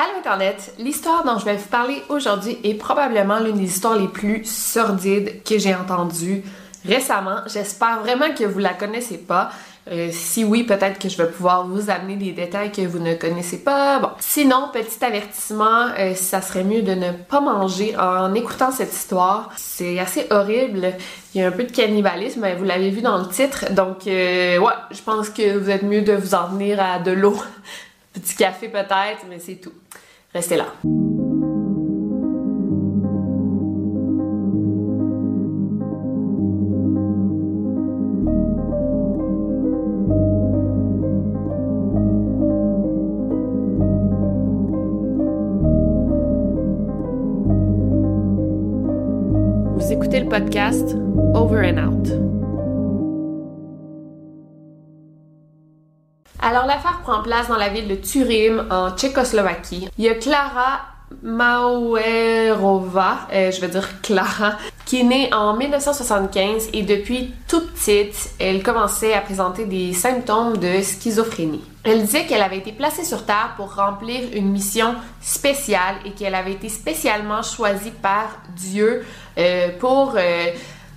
Allô Internet, l'histoire dont je vais vous parler aujourd'hui est probablement l'une des histoires les plus sordides que j'ai entendues récemment. J'espère vraiment que vous la connaissez pas. Euh, si oui, peut-être que je vais pouvoir vous amener des détails que vous ne connaissez pas. Bon, sinon, petit avertissement, euh, ça serait mieux de ne pas manger en écoutant cette histoire. C'est assez horrible. Il y a un peu de cannibalisme, vous l'avez vu dans le titre. Donc, euh, ouais, je pense que vous êtes mieux de vous en tenir à de l'eau. Petit café peut-être, mais c'est tout. Restez là. Vous écoutez le podcast Over and Out. Alors l'affaire prend place dans la ville de Turim en Tchécoslovaquie. Il y a Clara Mauerova, euh, je veux dire Clara, qui est née en 1975 et depuis tout petite, elle commençait à présenter des symptômes de schizophrénie. Elle disait qu'elle avait été placée sur Terre pour remplir une mission spéciale et qu'elle avait été spécialement choisie par Dieu euh, pour euh,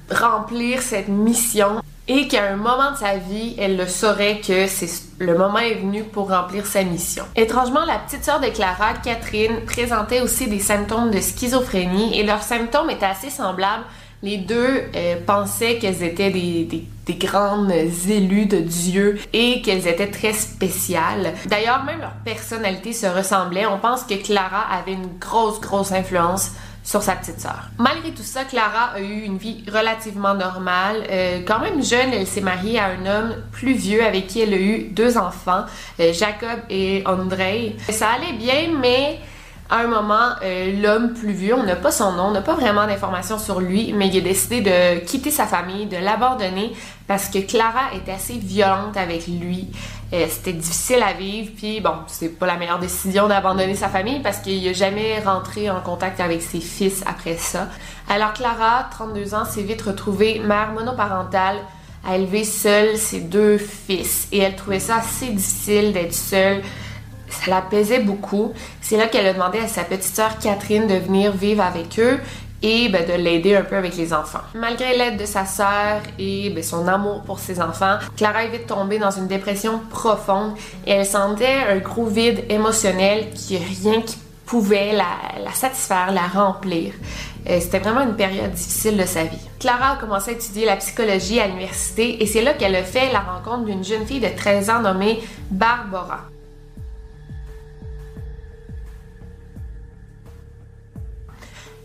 remplir cette mission et qu'à un moment de sa vie, elle le saurait que c'est le moment est venu pour remplir sa mission. Étrangement, la petite sœur de Clara, Catherine, présentait aussi des symptômes de schizophrénie et leurs symptômes étaient assez semblables. Les deux euh, pensaient qu'elles étaient des, des, des, grandes élues de Dieu et qu'elles étaient très spéciales. D'ailleurs, même leur personnalité se ressemblait. On pense que Clara avait une grosse, grosse influence sur sa petite sœur. Malgré tout ça, Clara a eu une vie relativement normale. Euh, quand même jeune, elle s'est mariée à un homme plus vieux avec qui elle a eu deux enfants, euh, Jacob et Andrei. Ça allait bien, mais à un moment, euh, l'homme plus vieux, on n'a pas son nom, on n'a pas vraiment d'informations sur lui, mais il a décidé de quitter sa famille, de l'abandonner parce que Clara était assez violente avec lui. Euh, c'était difficile à vivre, puis bon, c'est pas la meilleure décision d'abandonner sa famille parce qu'il n'a jamais rentré en contact avec ses fils après ça. Alors Clara, 32 ans, s'est vite retrouvée mère monoparentale à élever seule ses deux fils et elle trouvait ça assez difficile d'être seule ça la pesait beaucoup. C'est là qu'elle a demandé à sa petite sœur Catherine de venir vivre avec eux et ben, de l'aider un peu avec les enfants. Malgré l'aide de sa sœur et ben, son amour pour ses enfants, Clara est vite tombée dans une dépression profonde et elle sentait un gros vide émotionnel qui rien qui pouvait la, la satisfaire, la remplir. Euh, c'était vraiment une période difficile de sa vie. Clara a commencé à étudier la psychologie à l'université et c'est là qu'elle a fait la rencontre d'une jeune fille de 13 ans nommée Barbara.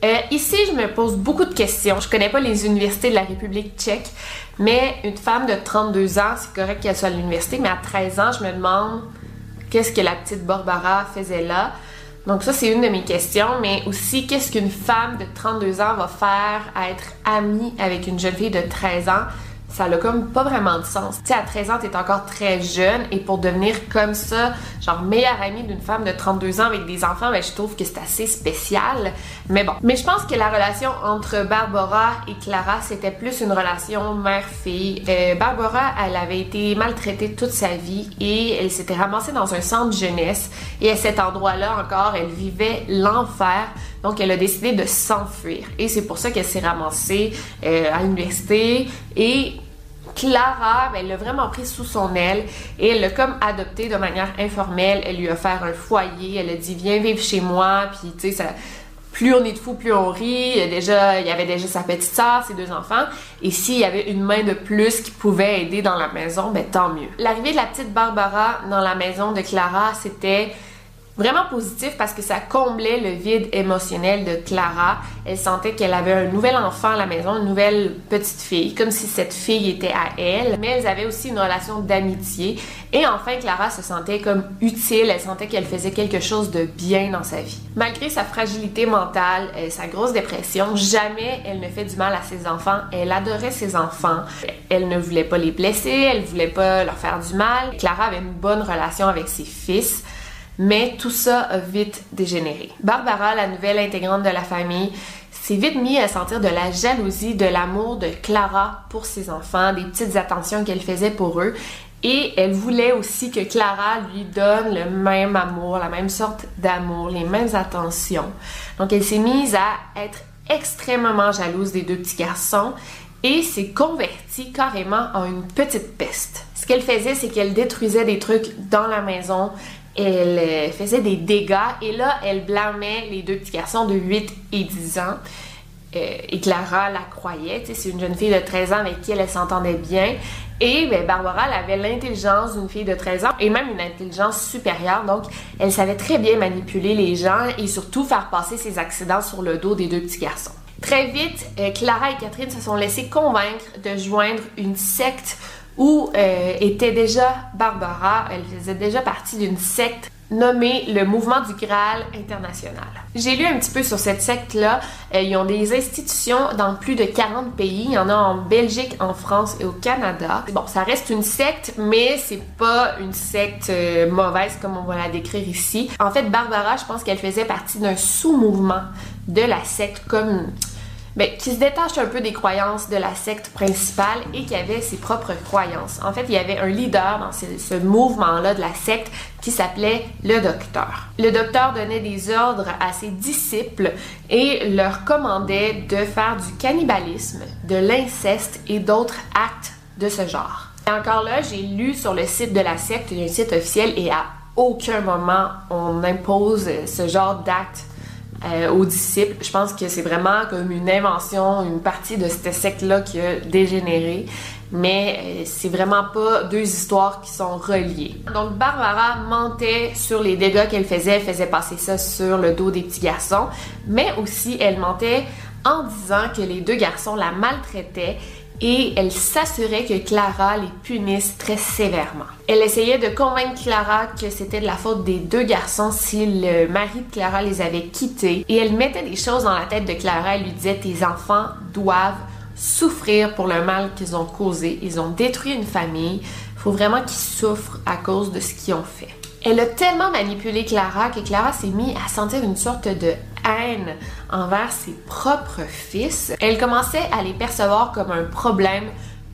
Euh, ici, je me pose beaucoup de questions. Je connais pas les universités de la République tchèque, mais une femme de 32 ans, c'est correct qu'elle soit à l'université, mais à 13 ans, je me demande qu'est-ce que la petite Barbara faisait là. Donc ça, c'est une de mes questions, mais aussi qu'est-ce qu'une femme de 32 ans va faire à être amie avec une jeune fille de 13 ans? Ça a comme pas vraiment de sens. Tu sais, à 13 ans, t'es encore très jeune et pour devenir comme ça, genre meilleure amie d'une femme de 32 ans avec des enfants, ben, je trouve que c'est assez spécial. Mais bon. Mais je pense que la relation entre Barbara et Clara, c'était plus une relation mère-fille. Euh, Barbara, elle avait été maltraitée toute sa vie et elle s'était ramassée dans un centre jeunesse et à cet endroit-là encore, elle vivait l'enfer. Donc, elle a décidé de s'enfuir. Et c'est pour ça qu'elle s'est ramassée euh, à l'université. Et Clara, ben, elle l'a vraiment pris sous son aile et elle l'a comme adopté de manière informelle. Elle lui a offert un foyer. Elle a dit Viens vivre chez moi. Puis, tu sais, plus on est de fou, plus on rit. Déjà, il y avait déjà sa petite soeur, ses deux enfants. Et s'il y avait une main de plus qui pouvait aider dans la maison, ben tant mieux. L'arrivée de la petite Barbara dans la maison de Clara, c'était vraiment positif parce que ça comblait le vide émotionnel de Clara. Elle sentait qu'elle avait un nouvel enfant à la maison, une nouvelle petite fille, comme si cette fille était à elle. Mais elles avaient aussi une relation d'amitié. Et enfin, Clara se sentait comme utile. Elle sentait qu'elle faisait quelque chose de bien dans sa vie. Malgré sa fragilité mentale, et sa grosse dépression, jamais elle ne fait du mal à ses enfants. Elle adorait ses enfants. Elle ne voulait pas les blesser. Elle voulait pas leur faire du mal. Clara avait une bonne relation avec ses fils. Mais tout ça a vite dégénéré. Barbara, la nouvelle intégrante de la famille, s'est vite mise à sentir de la jalousie, de l'amour de Clara pour ses enfants, des petites attentions qu'elle faisait pour eux. Et elle voulait aussi que Clara lui donne le même amour, la même sorte d'amour, les mêmes attentions. Donc elle s'est mise à être extrêmement jalouse des deux petits garçons et s'est convertie carrément en une petite peste. Ce qu'elle faisait, c'est qu'elle détruisait des trucs dans la maison, elle euh, faisait des dégâts et là, elle blâmait les deux petits garçons de 8 et 10 ans. Euh, et Clara la croyait, c'est une jeune fille de 13 ans avec qui elle, s'entendait bien. Et ben, Barbara, elle avait l'intelligence d'une fille de 13 ans et même une intelligence supérieure. Donc, elle savait très bien manipuler les gens et surtout faire passer ses accidents sur le dos des deux petits garçons. Très vite, euh, Clara et Catherine se sont laissées convaincre de joindre une secte où euh, était déjà Barbara. Elle faisait déjà partie d'une secte nommée le Mouvement du Graal International. J'ai lu un petit peu sur cette secte-là. Euh, ils ont des institutions dans plus de 40 pays. Il y en a en Belgique, en France et au Canada. Bon, ça reste une secte, mais c'est pas une secte euh, mauvaise comme on va la décrire ici. En fait, Barbara, je pense qu'elle faisait partie d'un sous-mouvement de la secte comme ben, qui se détache un peu des croyances de la secte principale et qui avait ses propres croyances. En fait, il y avait un leader dans ce, mouvement-là de la secte qui s'appelait le docteur. Le docteur donnait des ordres à ses disciples et leur commandait de faire du cannibalisme, de l'inceste et d'autres actes de ce genre. Et encore là, j'ai lu sur le site de la secte, il y a un site officiel et à aucun moment on impose ce genre d'actes euh, aux disciples. Je pense que c'est vraiment comme une invention, une partie de cette secte-là qui a dégénéré. Mais euh, c'est vraiment pas deux histoires qui sont reliées. Donc Barbara mentait sur les dégâts qu'elle faisait, elle faisait passer ça sur le dos des petits garçons, mais aussi elle mentait en disant que les deux garçons la maltraitaient et elle s'assurait que Clara les punisse très sévèrement. Elle essayait de convaincre Clara que c'était de la faute des deux garçons si le mari de Clara les avait quittés et elle mettait des choses dans la tête de Clara, elle lui disait tes enfants doivent souffrir pour le mal qu'ils ont causé, ils ont détruit une famille, il faut vraiment qu'ils souffrent à cause de ce qu'ils ont fait. Elle a tellement manipulé Clara que Clara s'est mise à sentir une sorte de haine envers ses propres fils. Elle commençait à les percevoir comme un problème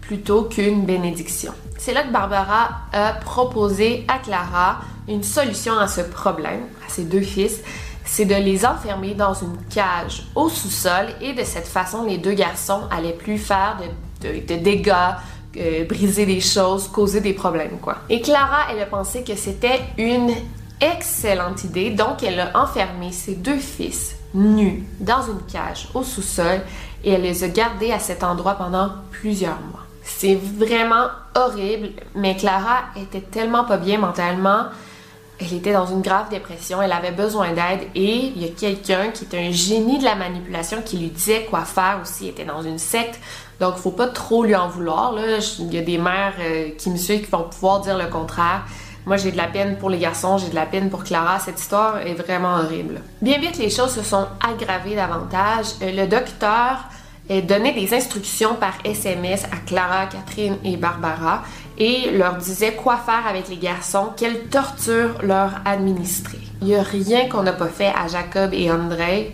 plutôt qu'une bénédiction. C'est là que Barbara a proposé à Clara une solution à ce problème, à ses deux fils, c'est de les enfermer dans une cage au sous-sol et de cette façon, les deux garçons allaient plus faire de, dégâts, euh, briser des choses, causer des problèmes, quoi. Et Clara, elle a pensé que c'était une excellente idée, donc elle a enfermé ses deux fils nus dans une cage au sous-sol et elle les a gardés à cet endroit pendant plusieurs mois. C'est vraiment horrible, mais Clara était tellement pas bien mentalement. Elle était dans une grave dépression, elle avait besoin d'aide et il y a quelqu'un qui est un génie de la manipulation qui lui disait quoi faire aussi. Elle était dans une secte, donc, faut pas trop lui en vouloir. Il y a des mères euh, qui me suivent qui vont pouvoir dire le contraire. Moi, j'ai de la peine pour les garçons, j'ai de la peine pour Clara. Cette histoire est vraiment horrible. Bien vite, les choses se sont aggravées davantage. Euh, le docteur Elle donnait des instructions par SMS à Clara, Catherine et Barbara et leur disait quoi faire avec les garçons, quelle torture leur administrer. Il n'y a rien qu'on n'a pas fait à Jacob et André.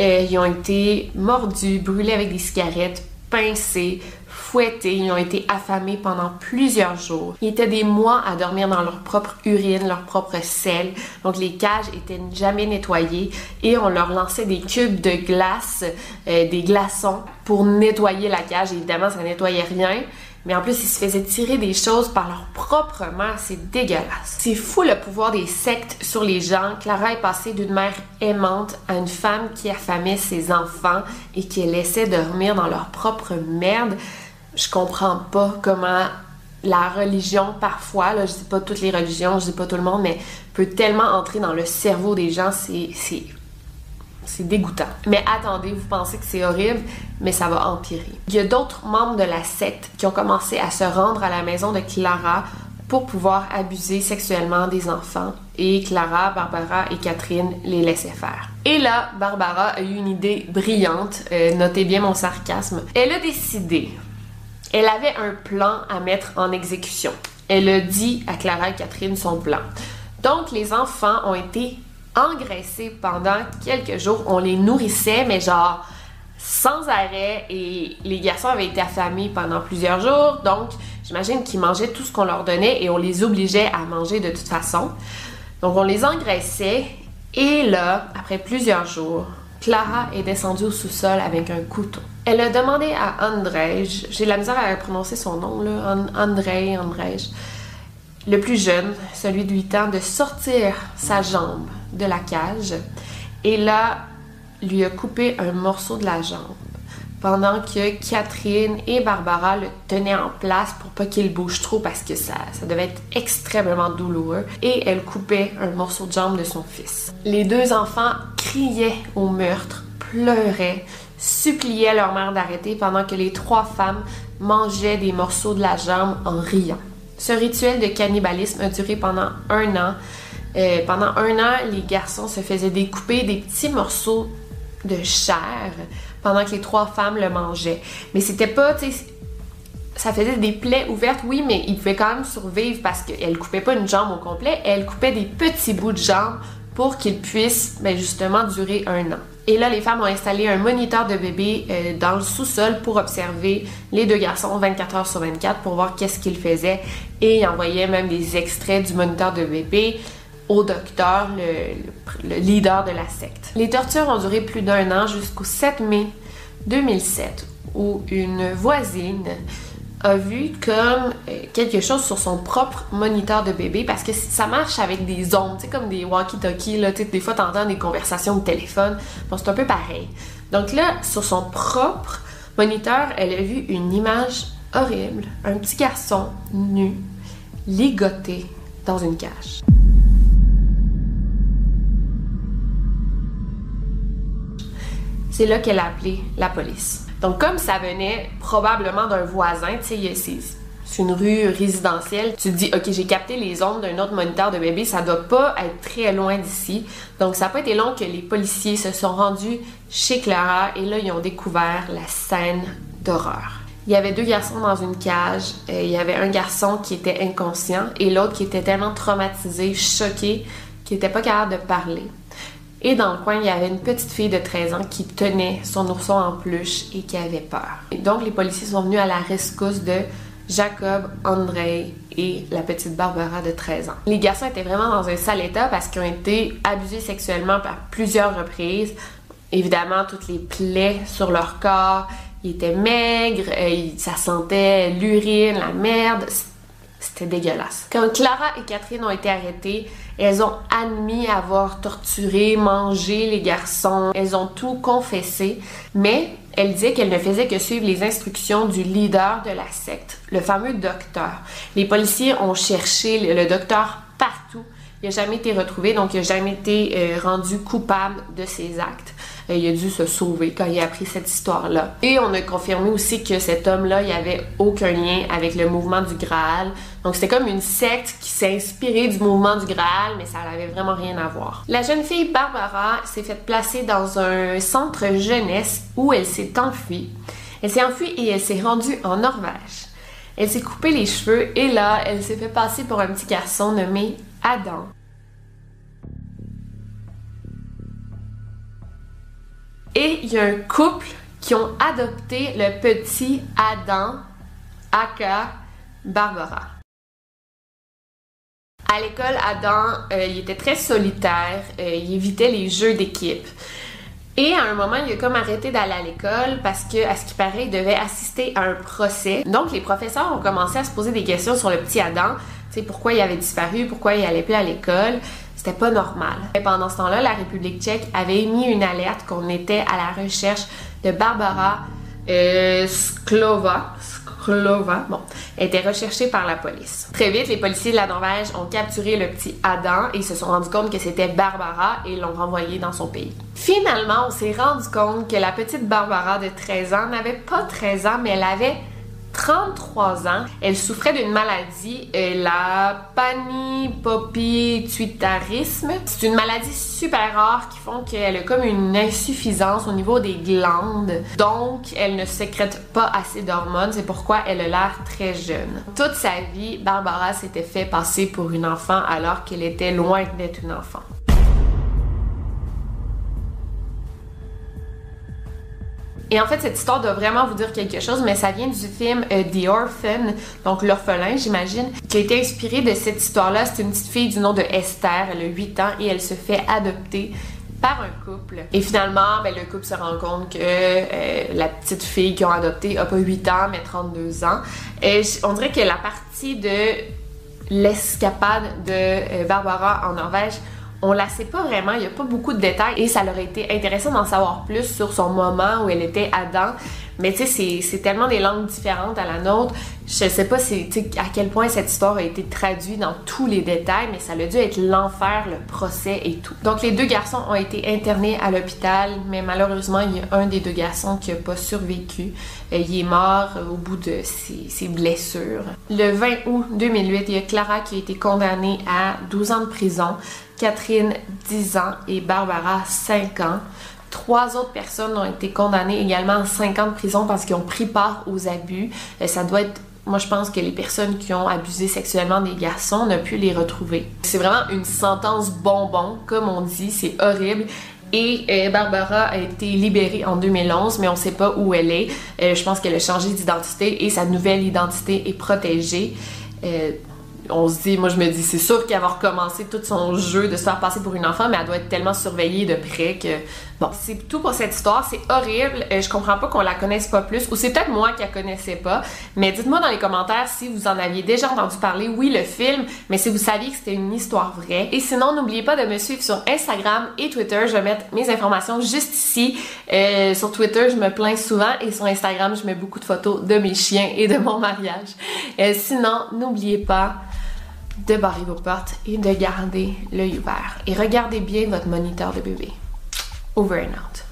Euh, ils ont été mordus, brûlés avec des cigarettes, pincés, fouettés, ils ont été affamés pendant plusieurs jours. Ils étaient des mois à dormir dans leur propre urine, leur propre sel. Donc les cages étaient jamais nettoyées et on leur lançait des cubes de glace, euh, des glaçons pour nettoyer la cage. Évidemment, ça nettoyait rien. Mais en plus, ils se faisaient tirer des choses par leur propre mère. C'est dégueulasse. C'est fou le pouvoir des sectes sur les gens. Clara est passée d'une mère aimante à une femme qui affamait ses enfants et qui les laissait dormir dans leur propre merde je comprends pas comment la religion, parfois, là, je dis pas toutes les religions, je dis pas tout le monde, mais peut tellement entrer dans le cerveau des gens, c'est, c'est, dégoûtant. Mais attendez, vous pensez que c'est horrible, mais ça va empirer. Il y a d'autres membres de la secte qui ont commencé à se rendre à la maison de Clara pour pouvoir abuser sexuellement des enfants. Et Clara, Barbara et Catherine les laissaient faire. Et là, Barbara a eu une idée brillante, euh, notez bien mon sarcasme. Elle a décidé elle avait un plan à mettre en exécution. Elle a dit à Clara et Catherine son plan. Donc, les enfants ont été engraissés pendant quelques jours. On les nourrissait, mais genre sans arrêt. Et les garçons avaient été affamés pendant plusieurs jours. Donc, j'imagine qu'ils mangeaient tout ce qu'on leur donnait et on les obligeait à manger de toute façon. Donc, on les engraissait. Et là, après plusieurs jours, Clara est descendue au sous-sol avec un couteau. Elle a demandé à André, j'ai la misère à prononcer son nom, là, André, André, le plus jeune, celui de 8 ans, de sortir sa jambe de la cage et là, lui a coupé un morceau de la jambe pendant que Catherine et Barbara le tenaient en place pour pas qu'il bouge trop parce que ça, devait être extrêmement douloureux et elle coupait un morceau de jambe de son fils. Les deux enfants criaient au meurtre, pleuraient, suppliaient leur mère d'arrêter pendant que les trois femmes mangeaient des morceaux de la jambe en riant. Ce rituel de cannibalisme a duré pendant un an. Euh, pendant un an, les garçons se faisaient découper des petits morceaux de chair pendant que les trois femmes le mangeaient. Mais c'était pas, tu sais, ça faisait des plaies ouvertes, oui, mais ils pouvaient quand même survivre parce qu'elle coupait pas une jambe au complet, elle coupait des petits bouts de jambe pour qu'ils puissent ben, justement durer un an. Et là, les femmes ont installé un moniteur de bébé euh, dans le sous-sol pour observer les deux garçons 24 heures sur 24 pour voir qu'est-ce qu'ils faisaient. Et ils envoyaient même des extraits du moniteur de bébé au docteur, le, leader de la secte. Les tortures ont duré plus d'un an jusqu'au 7 mai 2007 où une voisine a vu comme euh, quelque chose sur son propre moniteur de bébé parce que ça marche avec des ondes, comme des walkie-talkies, des fois t'entends des conversations de téléphone, c'est un peu pareil. Donc là, sur son propre moniteur, elle a vu une image horrible, un petit garçon nu, ligoté dans une cage. C'est là qu'elle a appelé la police. Donc, comme ça venait probablement d'un voisin, tu sais, c'est une rue résidentielle, tu te dis, OK, j'ai capté les ondes d'un autre moniteur de bébé, ça doit pas être très loin d'ici. Donc, ça n'a pas été long que les policiers se sont rendus chez Clara et là, ils ont découvert la scène d'horreur. Il y avait deux garçons dans une cage. Euh, il y avait un garçon qui était inconscient et l'autre qui était tellement traumatisé, choqué, qu'il n'était pas capable de parler. Et dans le coin, il y avait une petite fille de 13 ans qui tenait son ourson en peluche et qui avait peur. Donc, les policiers sont venus à la rescousse de Jacob, André et la petite Barbara de 13 ans. Les garçons étaient vraiment dans un sale état parce qu'ils ont été abusés sexuellement par plusieurs reprises. Évidemment, toutes les plaies sur leur corps, ils étaient maigres, euh, ça sentait l'urine, la merde. C'était dégueulasse. Quand Clara et Catherine ont été arrêtées, elles ont admis avoir torturé, mangé les garçons. Elles ont tout confessé. Mais elles disaient qu'elles ne faisaient que suivre les instructions du leader de la secte, le fameux docteur. Les policiers ont cherché le docteur partout. Il n'a jamais été retrouvé, donc il n'a jamais été euh, rendu coupable de ses actes. Euh, il a dû se sauver quand il a appris cette histoire-là. Et on a confirmé aussi que cet homme-là, il avait aucun lien avec le mouvement du Graal. Donc c'était comme une secte qui s'est inspirée du mouvement du Graal, mais ça n'avait vraiment rien à voir. La jeune fille Barbara s'est faite placer dans un centre jeunesse où elle s'est enfuie. Elle s'est enfuie et elle s'est rendue en Norvège. Elle s'est coupé les cheveux et là, elle s'est fait passer pour un petit garçon nommé Adam. Et il y a un couple qui ont adopté le petit Adam, aka Barbara. À l'école, Adam, euh, il était très solitaire, euh, il évitait les jeux d'équipe. Et à un moment, il a comme arrêté d'aller à l'école parce que, à ce qui paraît, il devait assister à un procès. Donc, les professeurs ont commencé à se poser des questions sur le petit Adam. Tu sais, pourquoi il avait disparu, pourquoi il allait plus à l'école. C'était pas normal. Et pendant ce temps-là, la République tchèque avait émis une alerte qu'on était à la recherche de Barbara euh, Sklova. Sklova, bon, était recherchée par la police. Très vite, les policiers de la Norvège ont capturé le petit Adam et se sont rendus compte que c'était Barbara et l'ont renvoyé dans son pays. Finalement, on s'est rendu compte que la petite Barbara de 13 ans n'avait pas 13 ans, mais elle avait 33 ans. Elle souffrait d'une maladie, euh, la panhypopituitarisme. C'est une maladie super rare qui font qu'elle a comme une insuffisance au niveau des glandes. Donc, elle ne sécrète pas assez d'hormones. C'est pourquoi elle a l'air très jeune. Toute sa vie, Barbara s'était fait passer pour une enfant alors qu'elle était loin d'être une enfant. Et en fait, cette histoire doit vraiment vous dire quelque chose, mais ça vient du film euh, The Orphan, donc l'orphelin, j'imagine, qui a été inspiré de cette histoire-là. C'est une petite fille du nom de Esther, elle a 8 ans et elle se fait adopter par un couple. Et finalement, ben, le couple se rend compte que euh, la petite fille qu'ils ont adoptée a pas 8 ans, mais 32 ans. Et on dirait que la partie de l'escapade de euh, Barbara en Norvège on la sait pas vraiment, il y a pas beaucoup de détails et ça leur a été intéressant d'en savoir plus sur son moment où elle était Adam. Mais tu sais, c'est tellement des langues différentes à la nôtre. Je sais pas si, à quel point cette histoire a été traduite dans tous les détails, mais ça a dû être l'enfer, le procès et tout. Donc les deux garçons ont été internés à l'hôpital, mais malheureusement, il y a un des deux garçons qui a pas survécu. Euh, il est mort au bout de ses blessures. Le 20 août 2008, il y a Clara qui a été condamnée à 12 ans de prison Catherine 10 ans et Barbara 5 ans. Trois autres personnes ont été condamnées également à 5 ans de prison parce qu'ils ont pris part aux abus. Euh, ça doit être moi, je pense que les personnes qui ont abusé sexuellement des garçons, n'ont pu les retrouver. C'est vraiment une sentence bonbon, comme on dit, c'est horrible. Et euh, Barbara a été libérée en 2011, mais on ne sait pas où elle est. Euh, je pense qu'elle a changé d'identité et sa nouvelle identité est protégée on se dit, moi je me dis, c'est sûr qu'elle va recommencer tout son jeu de se faire passer pour une enfant, mais elle doit être tellement surveillée de près que. Bon, c'est tout pour cette histoire. C'est horrible. Euh, je comprends pas qu'on la connaisse pas plus. Ou c'est peut-être moi qui la connaissais pas. Mais dites-moi dans les commentaires si vous en aviez déjà entendu parler. Oui, le film, mais si vous saviez que c'était une histoire vraie. Et sinon, n'oubliez pas de me suivre sur Instagram et Twitter. Je vais mettre mes informations juste ici. Euh, sur Twitter, je me plains souvent. Et sur Instagram, je mets beaucoup de photos de mes chiens et de mon mariage. Euh, sinon, n'oubliez pas de barrer vos portes et de garder l'œil ouvert. Et regardez bien votre moniteur de bébé. Over and out.